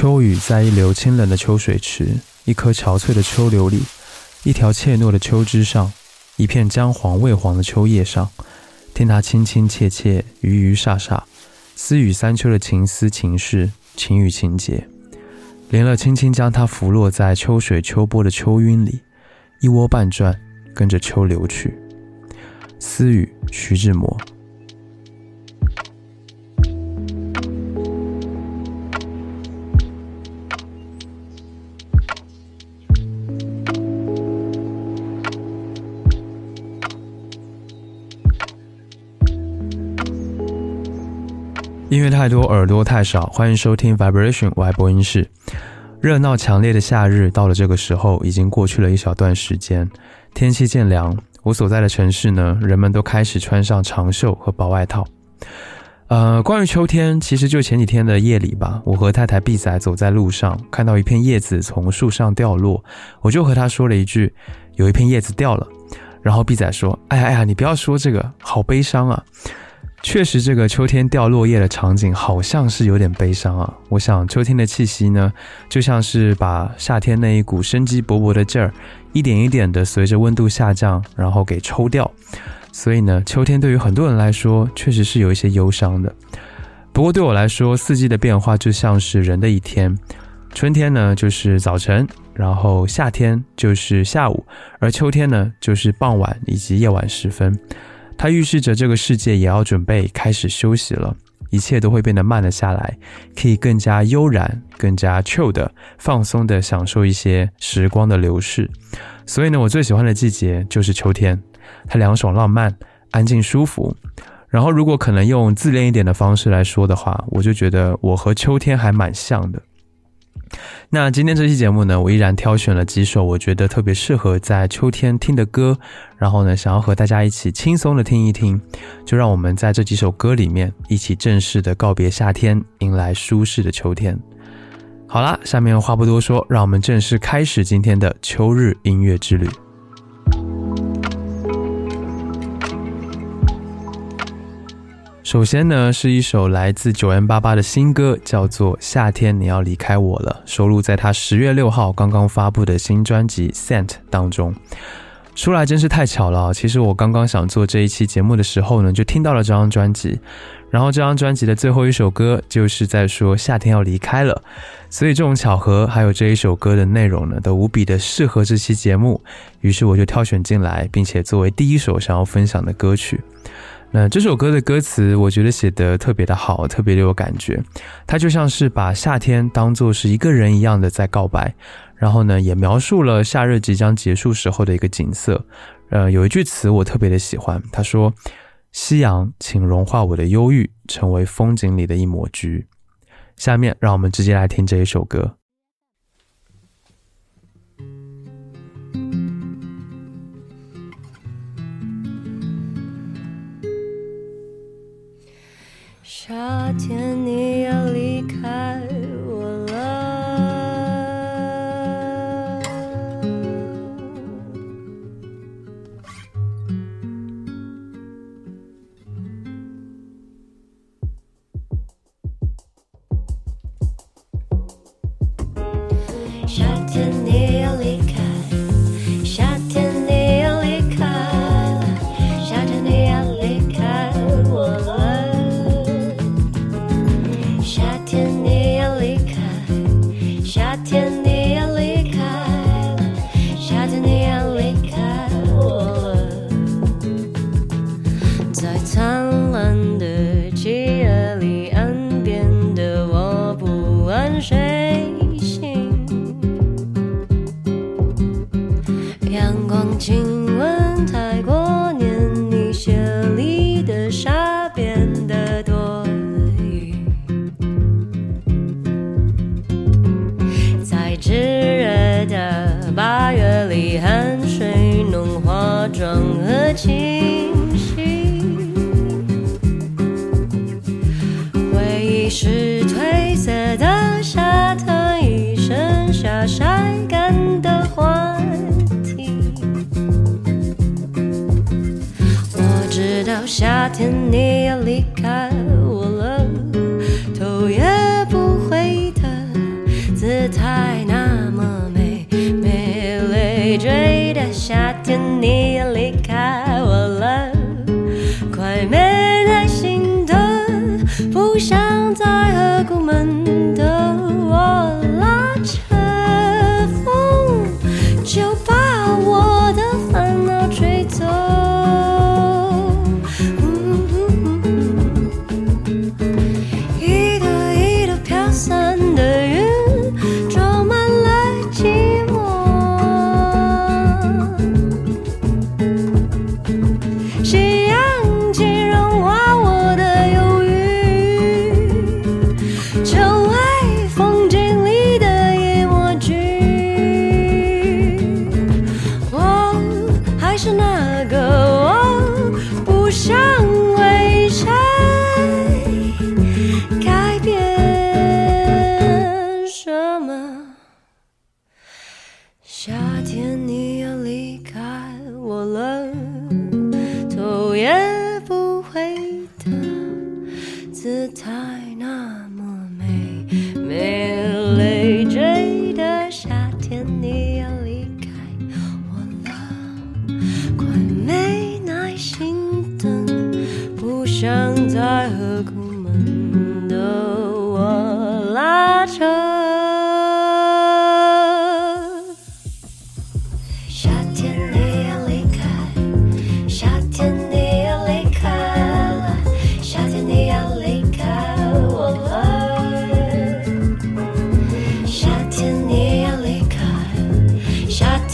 秋雨在一流清冷的秋水池，一棵憔悴的秋柳里，一条怯懦的秋枝上，一片姜黄未黄的秋叶上，听他亲亲切切，语语煞煞，私语三秋的情思情事，情与情节，连了轻轻将它拂落在秋水秋波的秋晕里，一窝半转，跟着秋流去。私语，徐志摩。乐太多，耳朵太少。欢迎收听 Vibration 外播音室。热闹强烈的夏日到了这个时候，已经过去了一小段时间。天气渐凉，我所在的城市呢，人们都开始穿上长袖和薄外套。呃，关于秋天，其实就前几天的夜里吧，我和太太碧仔走在路上，看到一片叶子从树上掉落，我就和他说了一句：“有一片叶子掉了。”然后碧仔说：“哎呀哎呀，你不要说这个，好悲伤啊。”确实，这个秋天掉落叶的场景好像是有点悲伤啊。我想，秋天的气息呢，就像是把夏天那一股生机勃勃的劲儿，一点一点的随着温度下降，然后给抽掉。所以呢，秋天对于很多人来说，确实是有一些忧伤的。不过对我来说，四季的变化就像是人的一天，春天呢就是早晨，然后夏天就是下午，而秋天呢就是傍晚以及夜晚时分。它预示着这个世界也要准备开始休息了，一切都会变得慢了下来，可以更加悠然、更加 chill 的放松的享受一些时光的流逝。所以呢，我最喜欢的季节就是秋天，它凉爽、浪漫、安静、舒服。然后，如果可能用自恋一点的方式来说的话，我就觉得我和秋天还蛮像的。那今天这期节目呢，我依然挑选了几首我觉得特别适合在秋天听的歌，然后呢，想要和大家一起轻松的听一听，就让我们在这几首歌里面一起正式的告别夏天，迎来舒适的秋天。好啦，下面话不多说，让我们正式开始今天的秋日音乐之旅。首先呢，是一首来自九 N 八八的新歌，叫做《夏天你要离开我了》，收录在他十月六号刚刚发布的新专辑《Scent》当中。出来真是太巧了，其实我刚刚想做这一期节目的时候呢，就听到了这张专辑，然后这张专辑的最后一首歌就是在说夏天要离开了，所以这种巧合还有这一首歌的内容呢，都无比的适合这期节目，于是我就挑选进来，并且作为第一首想要分享的歌曲。那这首歌的歌词，我觉得写得特别的好，特别的有感觉。它就像是把夏天当做是一个人一样的在告白，然后呢，也描述了夏日即将结束时候的一个景色。呃，有一句词我特别的喜欢，他说：“夕阳，请融化我的忧郁，成为风景里的一抹橘。”下面让我们直接来听这一首歌。夏天你要离开。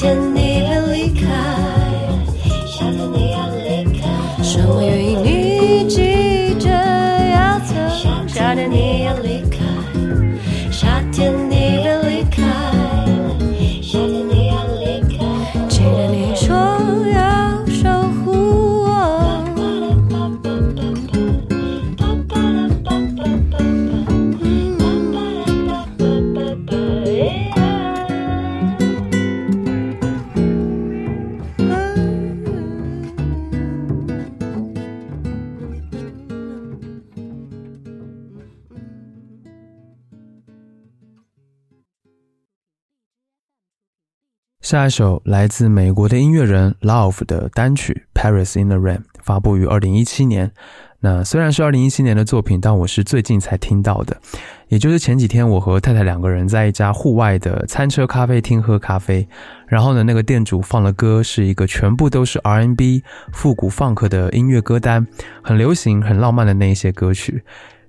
夏下一首来自美国的音乐人 Love 的单曲《Paris in the Rain》发布于二零一七年。那虽然是二零一七年的作品，但我是最近才听到的，也就是前几天我和太太两个人在一家户外的餐车咖啡厅喝咖啡，然后呢，那个店主放了歌，是一个全部都是 R&B 复古 funk 的音乐歌单，很流行、很浪漫的那一些歌曲。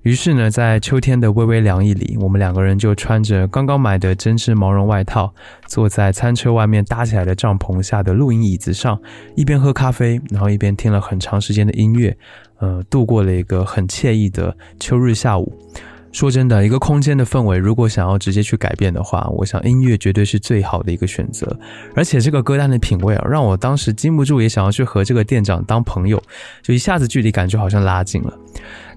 于是呢，在秋天的微微凉意里，我们两个人就穿着刚刚买的针织毛绒外套，坐在餐车外面搭起来的帐篷下的露营椅子上，一边喝咖啡，然后一边听了很长时间的音乐，呃，度过了一个很惬意的秋日下午。说真的，一个空间的氛围，如果想要直接去改变的话，我想音乐绝对是最好的一个选择。而且这个歌单的品味啊，让我当时禁不住也想要去和这个店长当朋友，就一下子距离感就好像拉近了。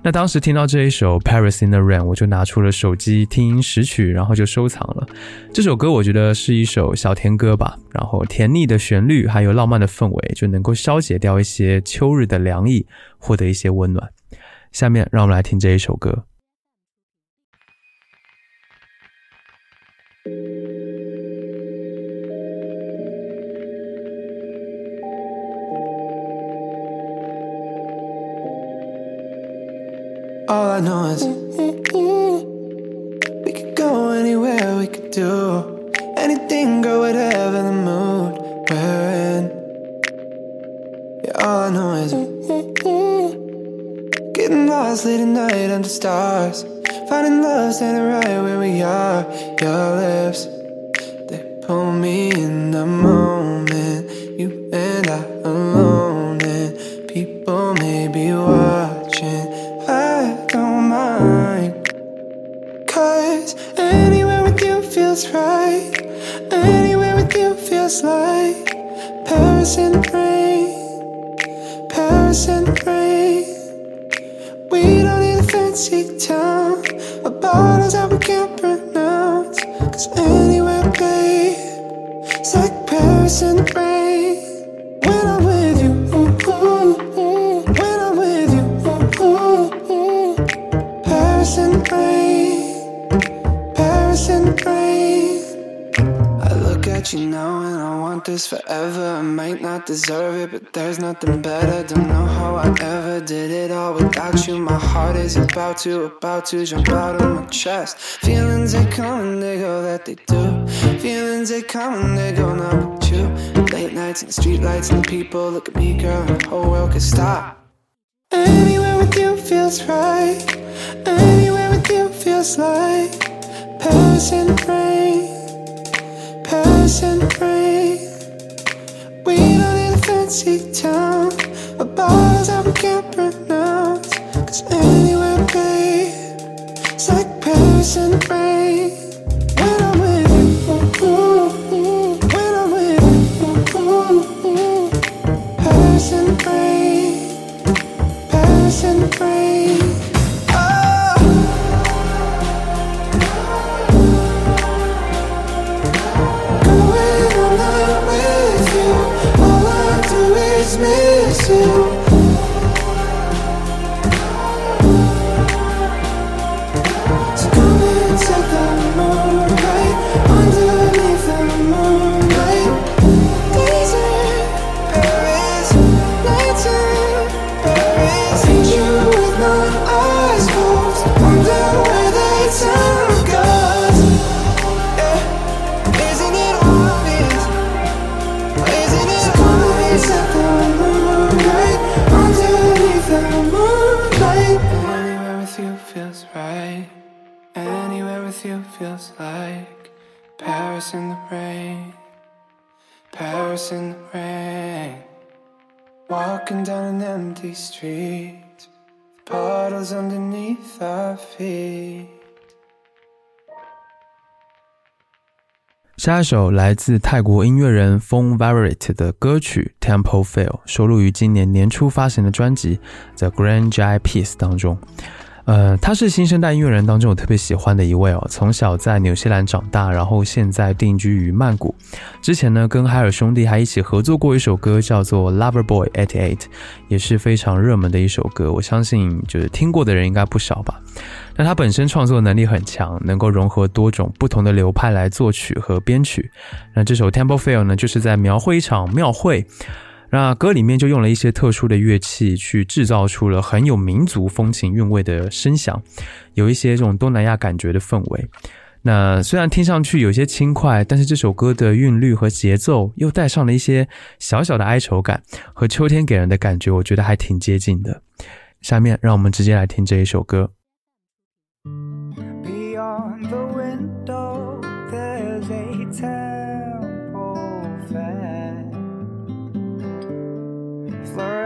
那当时听到这一首《Paris in the Rain》，我就拿出了手机听音识曲，然后就收藏了。这首歌我觉得是一首小甜歌吧，然后甜腻的旋律还有浪漫的氛围，就能够消解掉一些秋日的凉意，获得一些温暖。下面让我们来听这一首歌。All I know is we could go anywhere, we could do anything, girl, whatever the mood we're in. Yeah, all I know is getting lost late at night under stars, finding love standing right where we are. Your lips, they pull me in the moment. You and I alone, feels right. Anywhere with you feels like Paris in the rain. Paris in the rain. We don't need a fancy town. A bottles that we can't pronounce. Cause anywhere, babe, it's like Paris in the rain. You now and I want this forever. I might not deserve it, but there's nothing better. Don't know how I ever did it all without you. My heart is about to, about to jump out of my chest. Feelings they come and they go, that they do. Feelings they come and they go, not with you. Late nights and the street lights and the people look at me, girl, and the whole world could stop. Anywhere with you feels right. Anywhere with you feels like Paris in the rain. In the rain. We don't need a fancy town. A bars that we can't pronounce. Cause anywhere, babe, it's like Paris in the 下一首来自泰国音乐人 Fong Varit 的歌曲《Temple Fail》，收录于今年年初发行的专辑《The Grand Jai Piece》当中。呃，他是新生代音乐人当中我特别喜欢的一位哦。从小在纽西兰长大，然后现在定居于曼谷。之前呢，跟海尔兄弟还一起合作过一首歌，叫做《Lover Boy at Eight》，也是非常热门的一首歌。我相信就是听过的人应该不少吧。那他本身创作能力很强，能够融合多种不同的流派来作曲和编曲。那这首《Temple Fail》呢，就是在描绘一场庙会。那歌里面就用了一些特殊的乐器，去制造出了很有民族风情韵味的声响，有一些这种东南亚感觉的氛围。那虽然听上去有些轻快，但是这首歌的韵律和节奏又带上了一些小小的哀愁感，和秋天给人的感觉，我觉得还挺接近的。下面让我们直接来听这一首歌。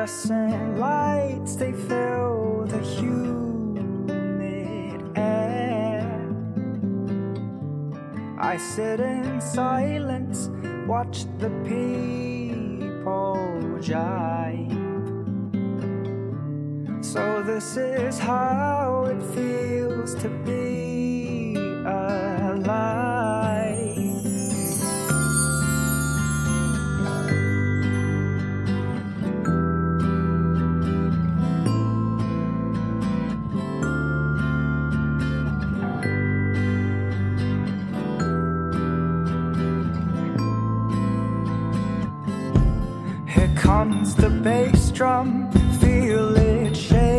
Fluorescent lights, they fill the humid air. I sit in silence, watch the people jive. So this is how it feels to be alive. Comes the bass drum, feel it shake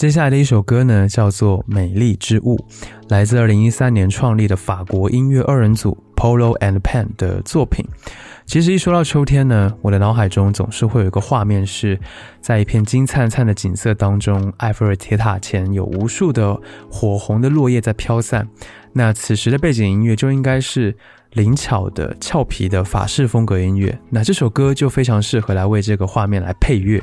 接下来的一首歌呢，叫做《美丽之物》，来自2013年创立的法国音乐二人组 Polo and Pan 的作品。其实一说到秋天呢，我的脑海中总是会有一个画面，是在一片金灿灿的景色当中，埃菲尔铁塔前有无数的火红的落叶在飘散。那此时的背景音乐就应该是灵巧的、俏皮的法式风格音乐。那这首歌就非常适合来为这个画面来配乐。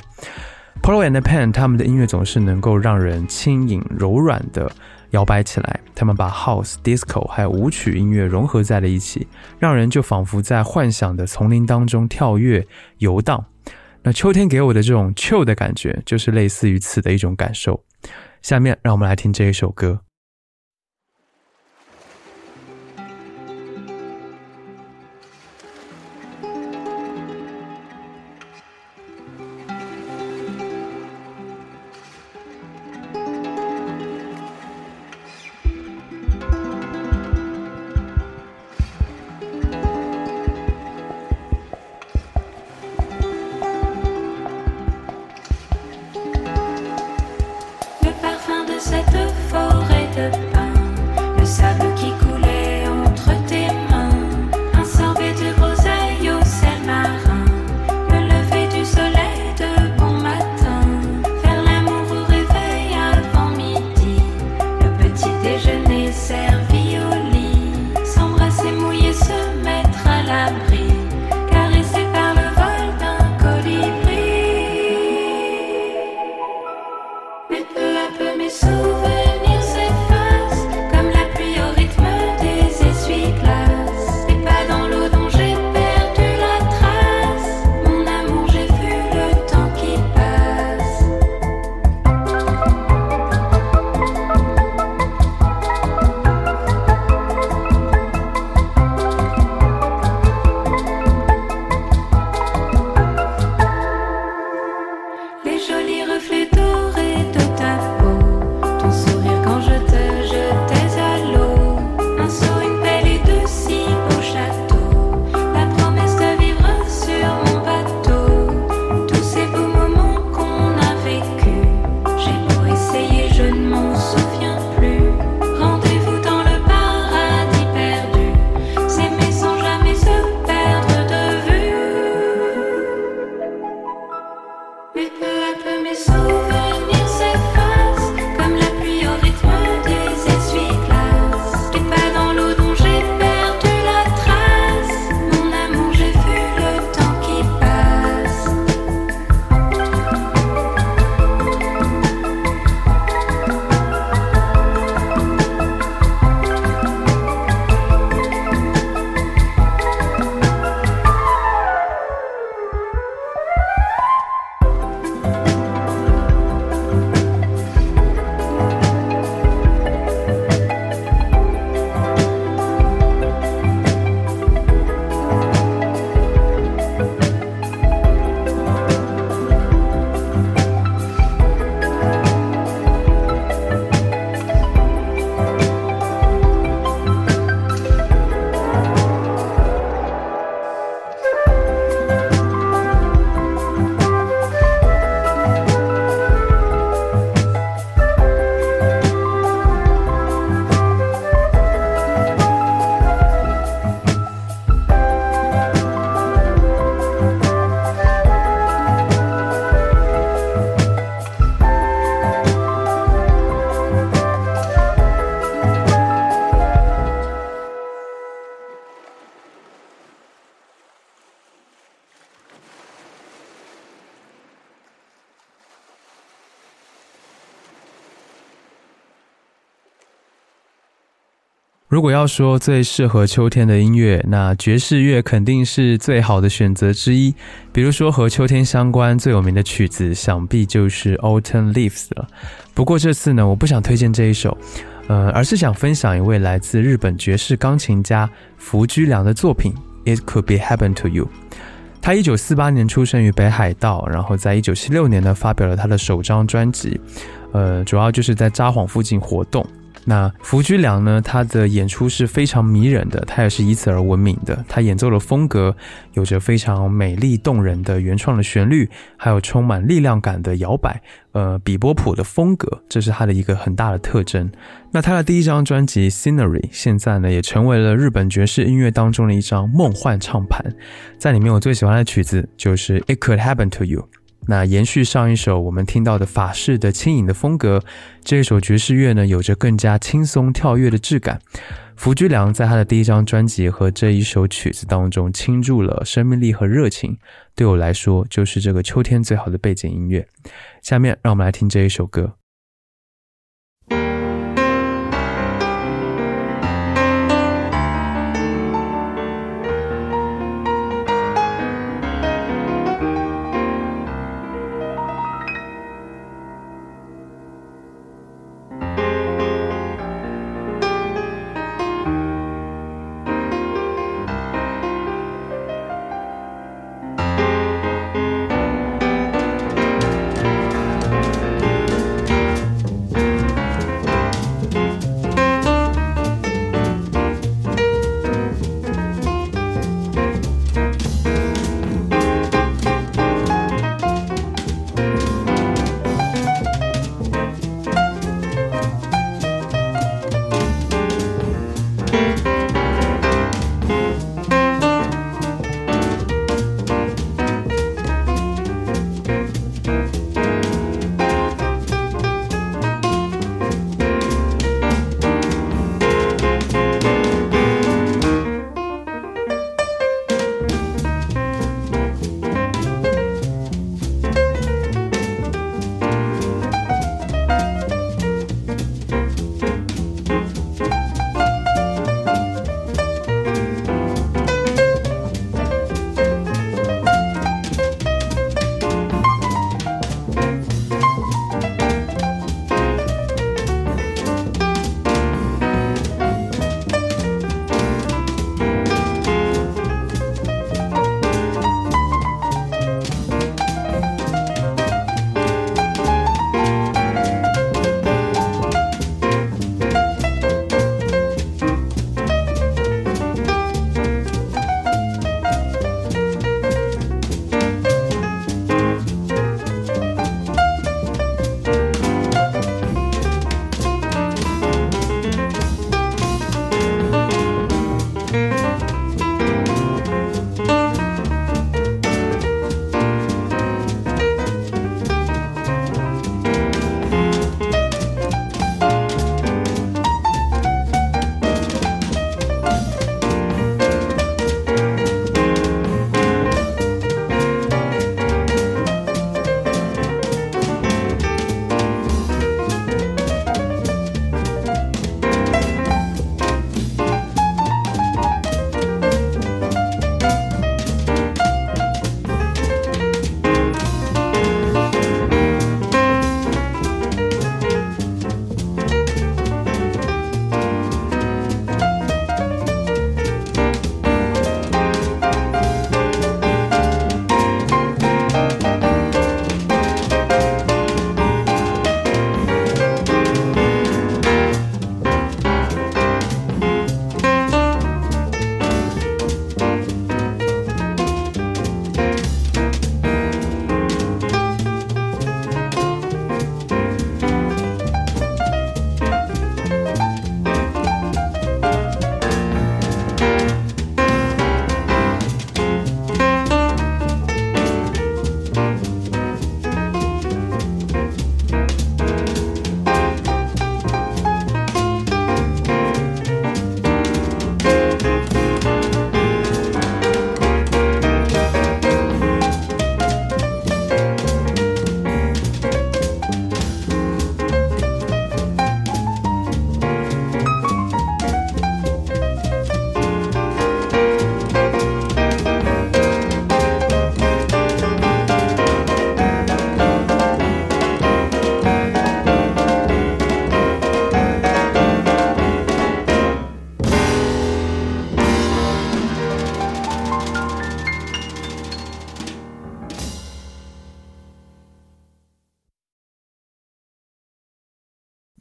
Polo and Pan 他们的音乐总是能够让人轻盈柔软的摇摆起来，他们把 House、Disco 还有舞曲音乐融合在了一起，让人就仿佛在幻想的丛林当中跳跃游荡。那秋天给我的这种 chill 的感觉，就是类似于此的一种感受。下面让我们来听这一首歌。如果要说最适合秋天的音乐，那爵士乐肯定是最好的选择之一。比如说和秋天相关最有名的曲子，想必就是《Autumn Leaves》了。不过这次呢，我不想推荐这一首，呃，而是想分享一位来自日本爵士钢琴家福居良的作品，It Could Be Happen to You。他一九四八年出生于北海道，然后在一九七六年呢发表了他的首张专辑，呃，主要就是在札幌附近活动。那福居良呢，他的演出是非常迷人的，他也是以此而闻名的。他演奏的风格有着非常美丽动人的原创的旋律，还有充满力量感的摇摆，呃，比波普的风格，这是他的一个很大的特征。那他的第一张专辑《Scenery》现在呢，也成为了日本爵士音乐当中的一张梦幻唱盘。在里面，我最喜欢的曲子就是《It Could Happen to You》。那延续上一首我们听到的法式的轻盈的风格，这一首爵士乐呢，有着更加轻松跳跃的质感。福居良在他的第一张专辑和这一首曲子当中倾注了生命力和热情，对我来说就是这个秋天最好的背景音乐。下面让我们来听这一首歌。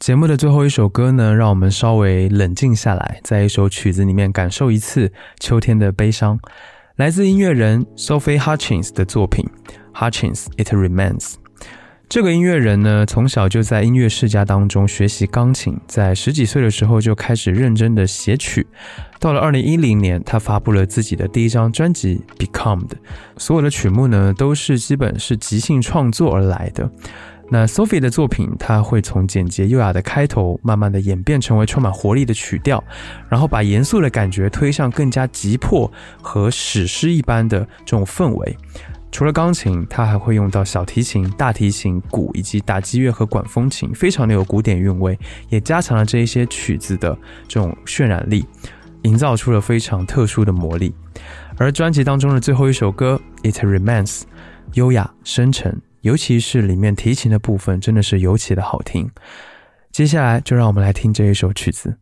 节目的最后一首歌呢，让我们稍微冷静下来，在一首曲子里面感受一次秋天的悲伤。来自音乐人 Sophie Hutchins 的作品《Hutchins It Remains》。这个音乐人呢，从小就在音乐世家当中学习钢琴，在十几岁的时候就开始认真的写曲。到了二零一零年，他发布了自己的第一张专辑《Become》的，所有的曲目呢都是基本是即兴创作而来的。那 Sophie 的作品，它会从简洁优雅的开头，慢慢的演变成为充满活力的曲调，然后把严肃的感觉推向更加急迫和史诗一般的这种氛围。除了钢琴，它还会用到小提琴、大提琴、鼓以及打击乐和管风琴，非常的有古典韵味，也加强了这一些曲子的这种渲染力，营造出了非常特殊的魔力。而专辑当中的最后一首歌《It Remains》，优雅深沉，尤其是里面提琴的部分，真的是尤其的好听。接下来就让我们来听这一首曲子。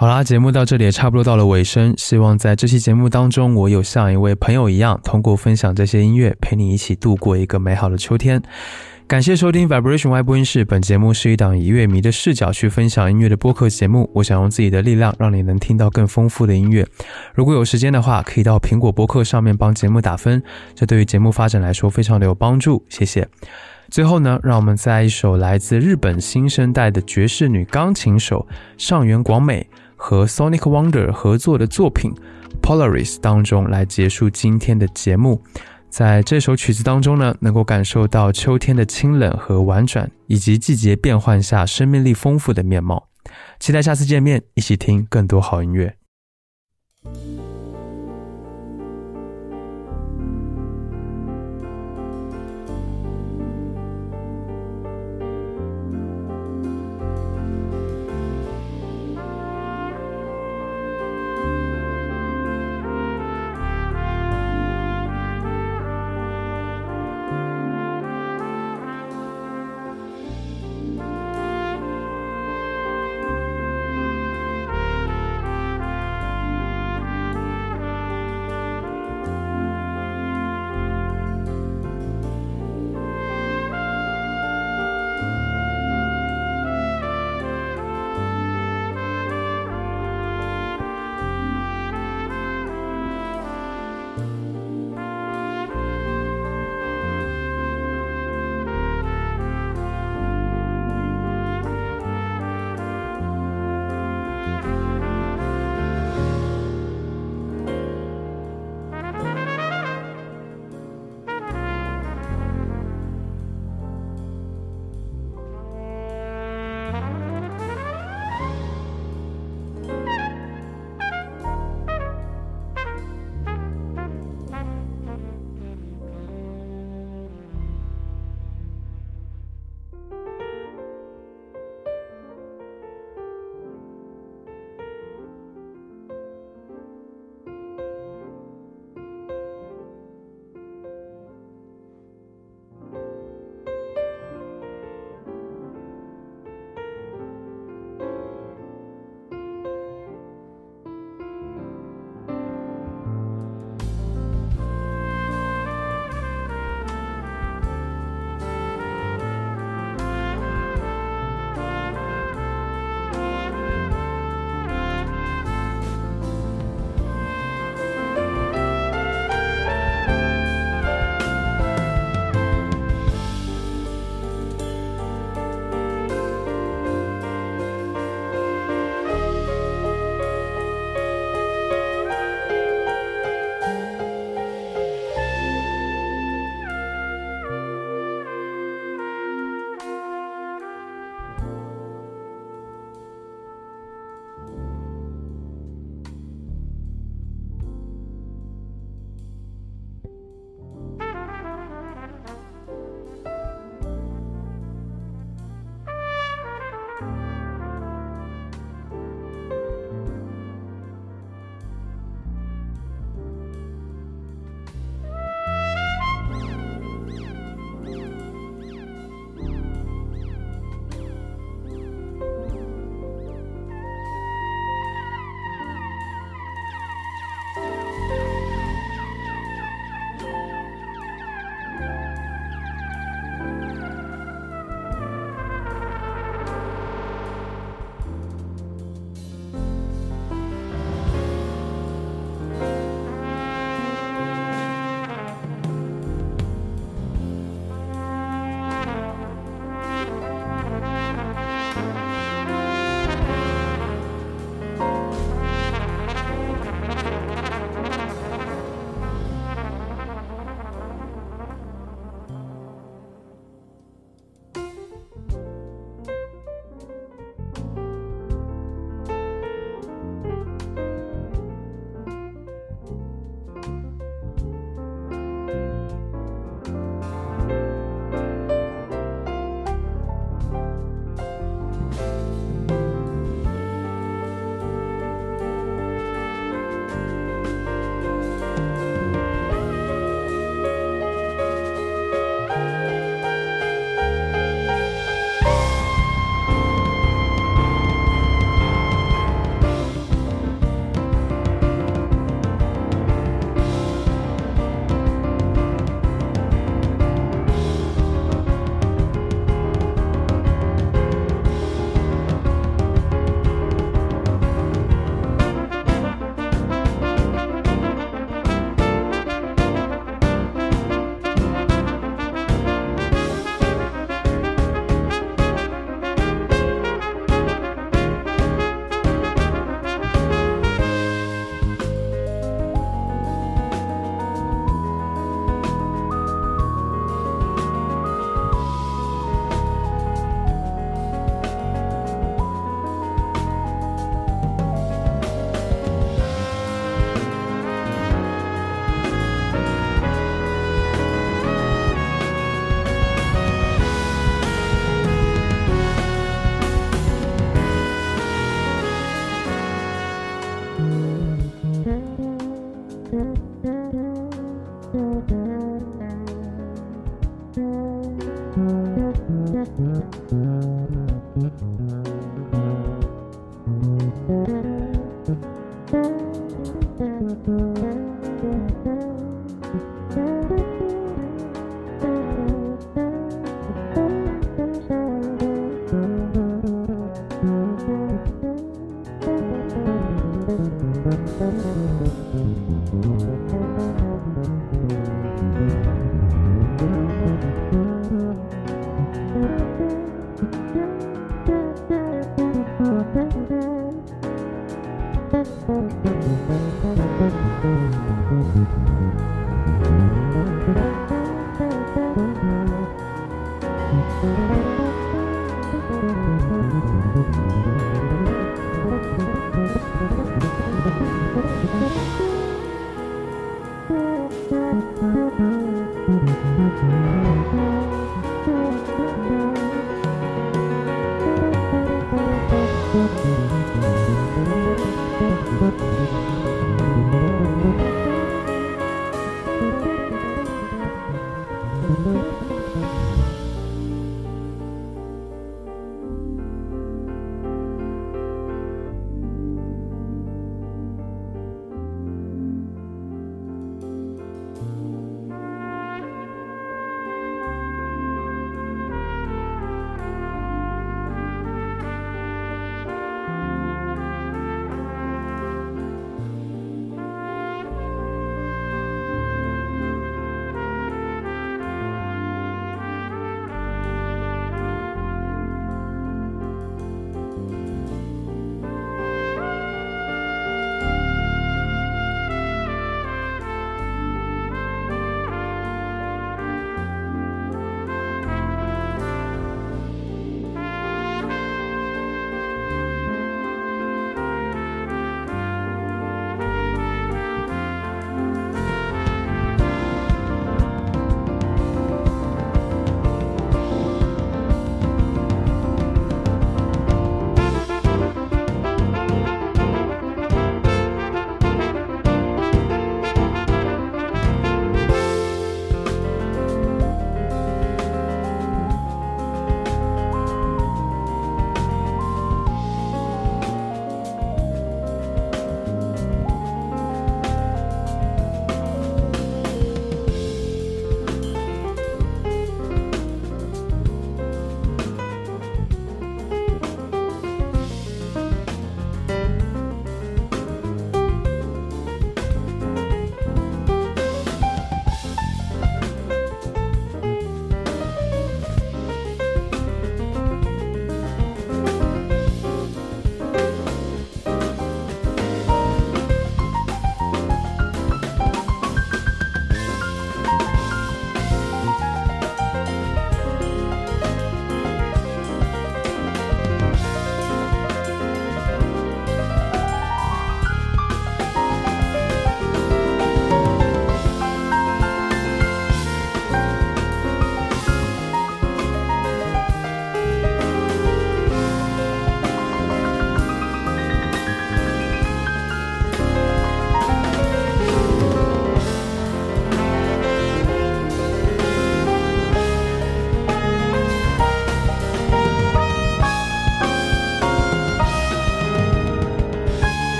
好啦，节目到这里也差不多到了尾声。希望在这期节目当中，我有像一位朋友一样，通过分享这些音乐，陪你一起度过一个美好的秋天。感谢收听 Vibration 外播音室，本节目是一档以乐迷的视角去分享音乐的播客节目。我想用自己的力量，让你能听到更丰富的音乐。如果有时间的话，可以到苹果播客上面帮节目打分，这对于节目发展来说非常的有帮助。谢谢。最后呢，让我们在一首来自日本新生代的爵士女钢琴手上原广美和 Sonic Wonder 合作的作品《Polaris》当中来结束今天的节目。在这首曲子当中呢，能够感受到秋天的清冷和婉转，以及季节变换下生命力丰富的面貌。期待下次见面，一起听更多好音乐。